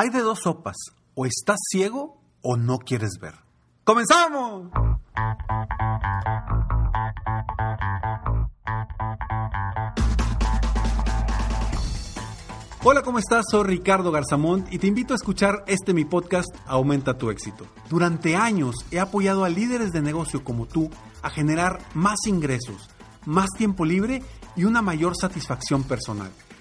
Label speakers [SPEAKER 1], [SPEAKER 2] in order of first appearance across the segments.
[SPEAKER 1] Hay de dos sopas, o estás ciego o no quieres ver. ¡Comenzamos! Hola, ¿cómo estás? Soy Ricardo Garzamont y te invito a escuchar este mi podcast Aumenta tu éxito. Durante años he apoyado a líderes de negocio como tú a generar más ingresos, más tiempo libre y una mayor satisfacción personal.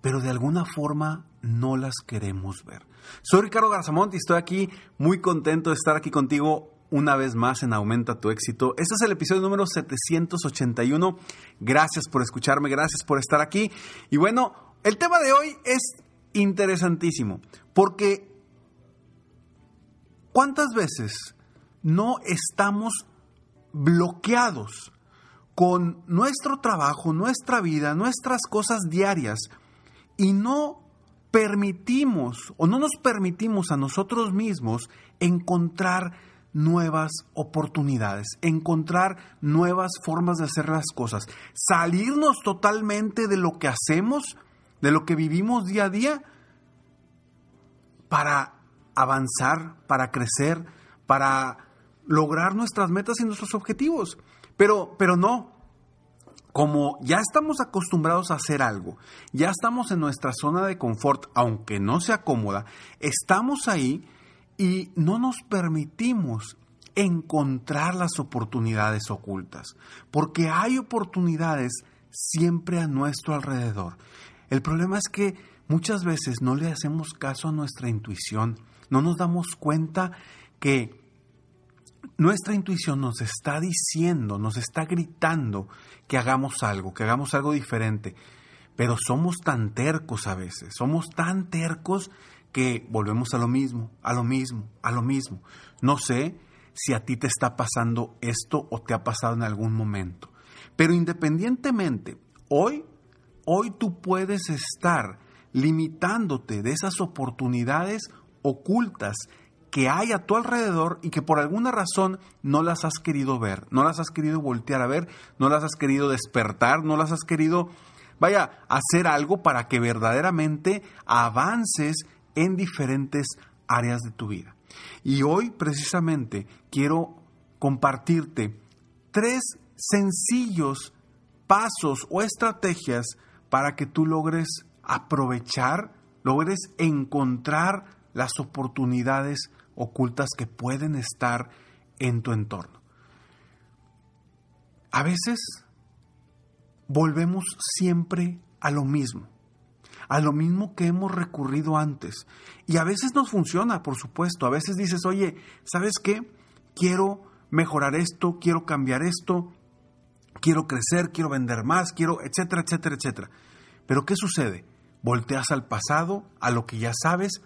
[SPEAKER 1] pero de alguna forma no las queremos ver. Soy Ricardo Garzamont y estoy aquí muy contento de estar aquí contigo una vez más en Aumenta tu éxito. Este es el episodio número 781. Gracias por escucharme, gracias por estar aquí. Y bueno, el tema de hoy es interesantísimo, porque ¿cuántas veces no estamos bloqueados con nuestro trabajo, nuestra vida, nuestras cosas diarias y no permitimos o no nos permitimos a nosotros mismos encontrar nuevas oportunidades, encontrar nuevas formas de hacer las cosas, salirnos totalmente de lo que hacemos, de lo que vivimos día a día, para avanzar, para crecer, para lograr nuestras metas y nuestros objetivos. Pero, pero no, como ya estamos acostumbrados a hacer algo, ya estamos en nuestra zona de confort, aunque no sea cómoda, estamos ahí y no nos permitimos encontrar las oportunidades ocultas, porque hay oportunidades siempre a nuestro alrededor. El problema es que muchas veces no le hacemos caso a nuestra intuición, no nos damos cuenta que nuestra intuición nos está diciendo, nos está gritando que hagamos algo, que hagamos algo diferente, pero somos tan tercos a veces, somos tan tercos que volvemos a lo mismo, a lo mismo, a lo mismo. No sé si a ti te está pasando esto o te ha pasado en algún momento. Pero independientemente, hoy, hoy tú puedes estar limitándote de esas oportunidades ocultas que hay a tu alrededor y que por alguna razón no las has querido ver, no las has querido voltear a ver, no las has querido despertar, no las has querido, vaya, hacer algo para que verdaderamente avances en diferentes áreas de tu vida. Y hoy precisamente quiero compartirte tres sencillos pasos o estrategias para que tú logres aprovechar, logres encontrar las oportunidades ocultas que pueden estar en tu entorno. A veces volvemos siempre a lo mismo a lo mismo que hemos recurrido antes. Y a veces nos funciona, por supuesto. A veces dices, oye, ¿sabes qué? Quiero mejorar esto, quiero cambiar esto, quiero crecer, quiero vender más, quiero, etcétera, etcétera, etcétera. Pero ¿qué sucede? Volteas al pasado, a lo que ya sabes,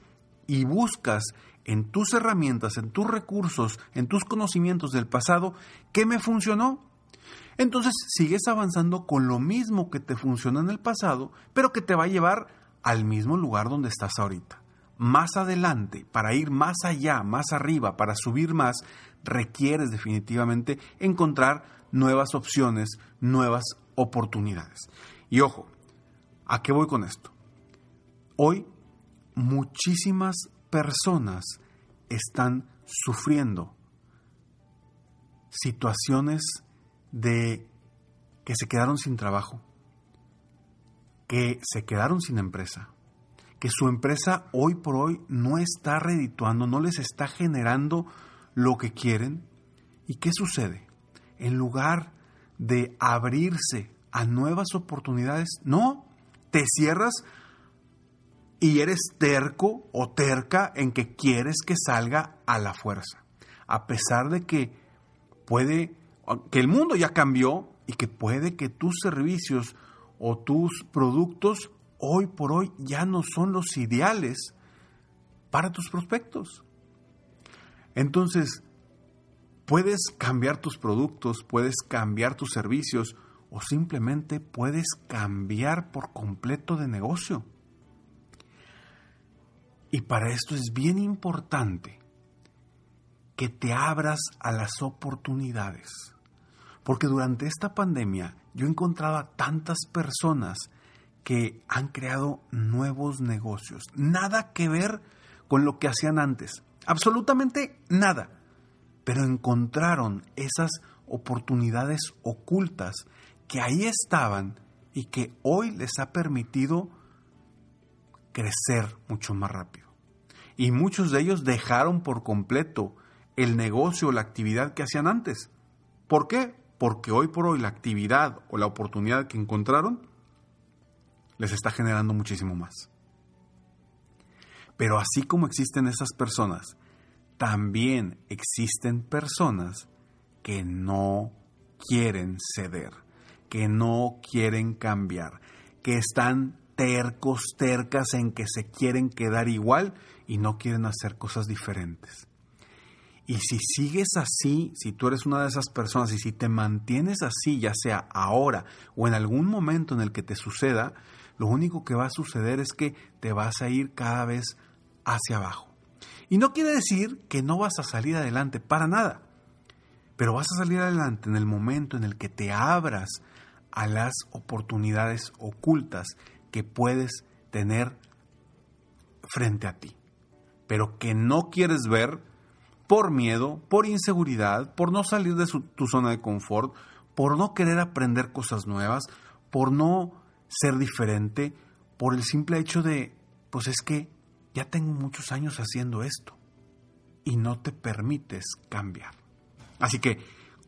[SPEAKER 1] y buscas en tus herramientas, en tus recursos, en tus conocimientos del pasado, ¿qué me funcionó? Entonces sigues avanzando con lo mismo que te funciona en el pasado, pero que te va a llevar al mismo lugar donde estás ahorita. Más adelante, para ir más allá, más arriba, para subir más, requieres definitivamente encontrar nuevas opciones, nuevas oportunidades. Y ojo, ¿a qué voy con esto? Hoy muchísimas personas están sufriendo situaciones de que se quedaron sin trabajo, que se quedaron sin empresa, que su empresa hoy por hoy no está redituando, no les está generando lo que quieren. ¿Y qué sucede? En lugar de abrirse a nuevas oportunidades, no, te cierras y eres terco o terca en que quieres que salga a la fuerza, a pesar de que puede que el mundo ya cambió y que puede que tus servicios o tus productos hoy por hoy ya no son los ideales para tus prospectos. Entonces, puedes cambiar tus productos, puedes cambiar tus servicios o simplemente puedes cambiar por completo de negocio. Y para esto es bien importante que te abras a las oportunidades. Porque durante esta pandemia yo he encontrado a tantas personas que han creado nuevos negocios. Nada que ver con lo que hacían antes. Absolutamente nada. Pero encontraron esas oportunidades ocultas que ahí estaban y que hoy les ha permitido crecer mucho más rápido. Y muchos de ellos dejaron por completo el negocio o la actividad que hacían antes. ¿Por qué? Porque hoy por hoy la actividad o la oportunidad que encontraron les está generando muchísimo más. Pero así como existen esas personas, también existen personas que no quieren ceder, que no quieren cambiar, que están tercos, tercas en que se quieren quedar igual y no quieren hacer cosas diferentes. Y si sigues así, si tú eres una de esas personas y si te mantienes así, ya sea ahora o en algún momento en el que te suceda, lo único que va a suceder es que te vas a ir cada vez hacia abajo. Y no quiere decir que no vas a salir adelante, para nada. Pero vas a salir adelante en el momento en el que te abras a las oportunidades ocultas que puedes tener frente a ti, pero que no quieres ver por miedo, por inseguridad, por no salir de tu zona de confort, por no querer aprender cosas nuevas, por no ser diferente, por el simple hecho de, pues es que ya tengo muchos años haciendo esto y no te permites cambiar. Así que,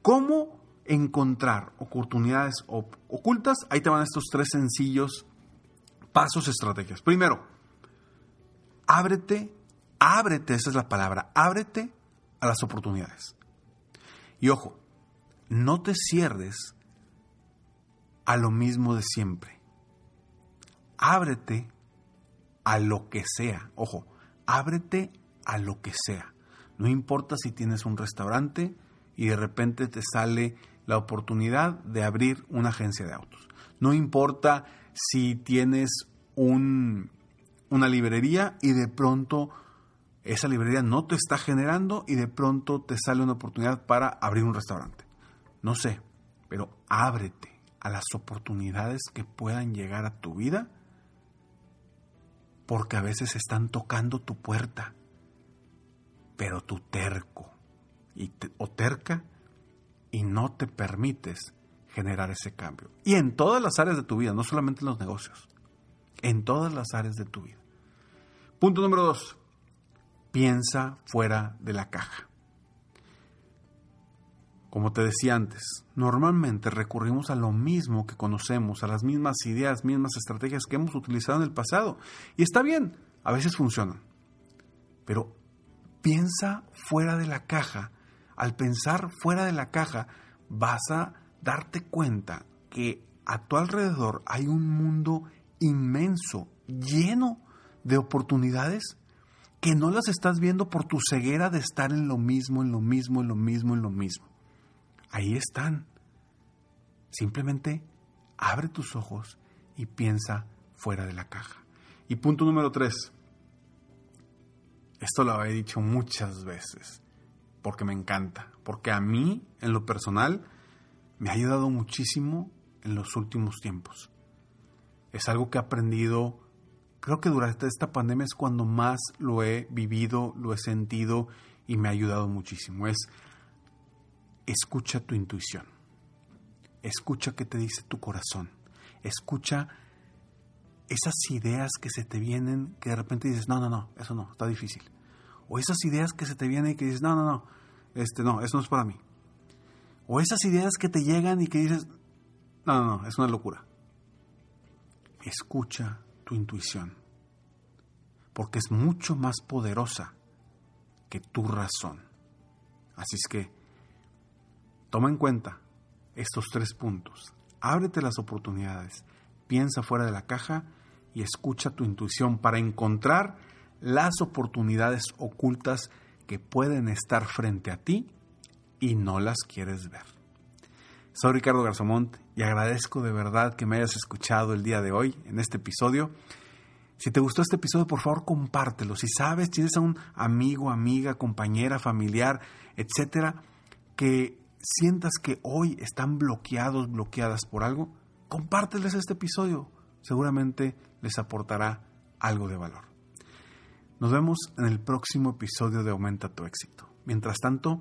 [SPEAKER 1] ¿cómo encontrar oportunidades ocultas? Ahí te van estos tres sencillos pasos, estrategias. Primero, ábrete, ábrete, esa es la palabra, ábrete a las oportunidades. Y ojo, no te cierres a lo mismo de siempre. Ábrete a lo que sea. Ojo, ábrete a lo que sea. No importa si tienes un restaurante y de repente te sale la oportunidad de abrir una agencia de autos. No importa si tienes un, una librería y de pronto esa librería no te está generando y de pronto te sale una oportunidad para abrir un restaurante. No sé, pero ábrete a las oportunidades que puedan llegar a tu vida porque a veces están tocando tu puerta, pero tú terco y o terca y no te permites generar ese cambio. Y en todas las áreas de tu vida, no solamente en los negocios, en todas las áreas de tu vida. Punto número dos, piensa fuera de la caja. Como te decía antes, normalmente recurrimos a lo mismo que conocemos, a las mismas ideas, mismas estrategias que hemos utilizado en el pasado. Y está bien, a veces funcionan. Pero piensa fuera de la caja. Al pensar fuera de la caja, vas a darte cuenta que a tu alrededor hay un mundo inmenso, lleno de oportunidades que no las estás viendo por tu ceguera de estar en lo mismo, en lo mismo, en lo mismo, en lo mismo. Ahí están. Simplemente abre tus ojos y piensa fuera de la caja. Y punto número tres. Esto lo he dicho muchas veces porque me encanta, porque a mí, en lo personal, me ha ayudado muchísimo en los últimos tiempos. Es algo que he aprendido, creo que durante esta pandemia es cuando más lo he vivido, lo he sentido y me ha ayudado muchísimo. Es escucha tu intuición. Escucha qué te dice tu corazón. Escucha esas ideas que se te vienen que de repente dices, no, no, no, eso no, está difícil. O esas ideas que se te vienen y que dices, no, no, no, este no, eso no es para mí. O esas ideas que te llegan y que dices, no, no, no, es una locura. Escucha tu intuición, porque es mucho más poderosa que tu razón. Así es que toma en cuenta estos tres puntos. Ábrete las oportunidades, piensa fuera de la caja y escucha tu intuición para encontrar las oportunidades ocultas que pueden estar frente a ti y no las quieres ver. Soy Ricardo Garzamont y agradezco de verdad que me hayas escuchado el día de hoy en este episodio. Si te gustó este episodio, por favor, compártelo. Si sabes, tienes a un amigo, amiga, compañera, familiar, etcétera, que sientas que hoy están bloqueados, bloqueadas por algo, compárteles este episodio. Seguramente les aportará algo de valor. Nos vemos en el próximo episodio de Aumenta tu éxito. Mientras tanto,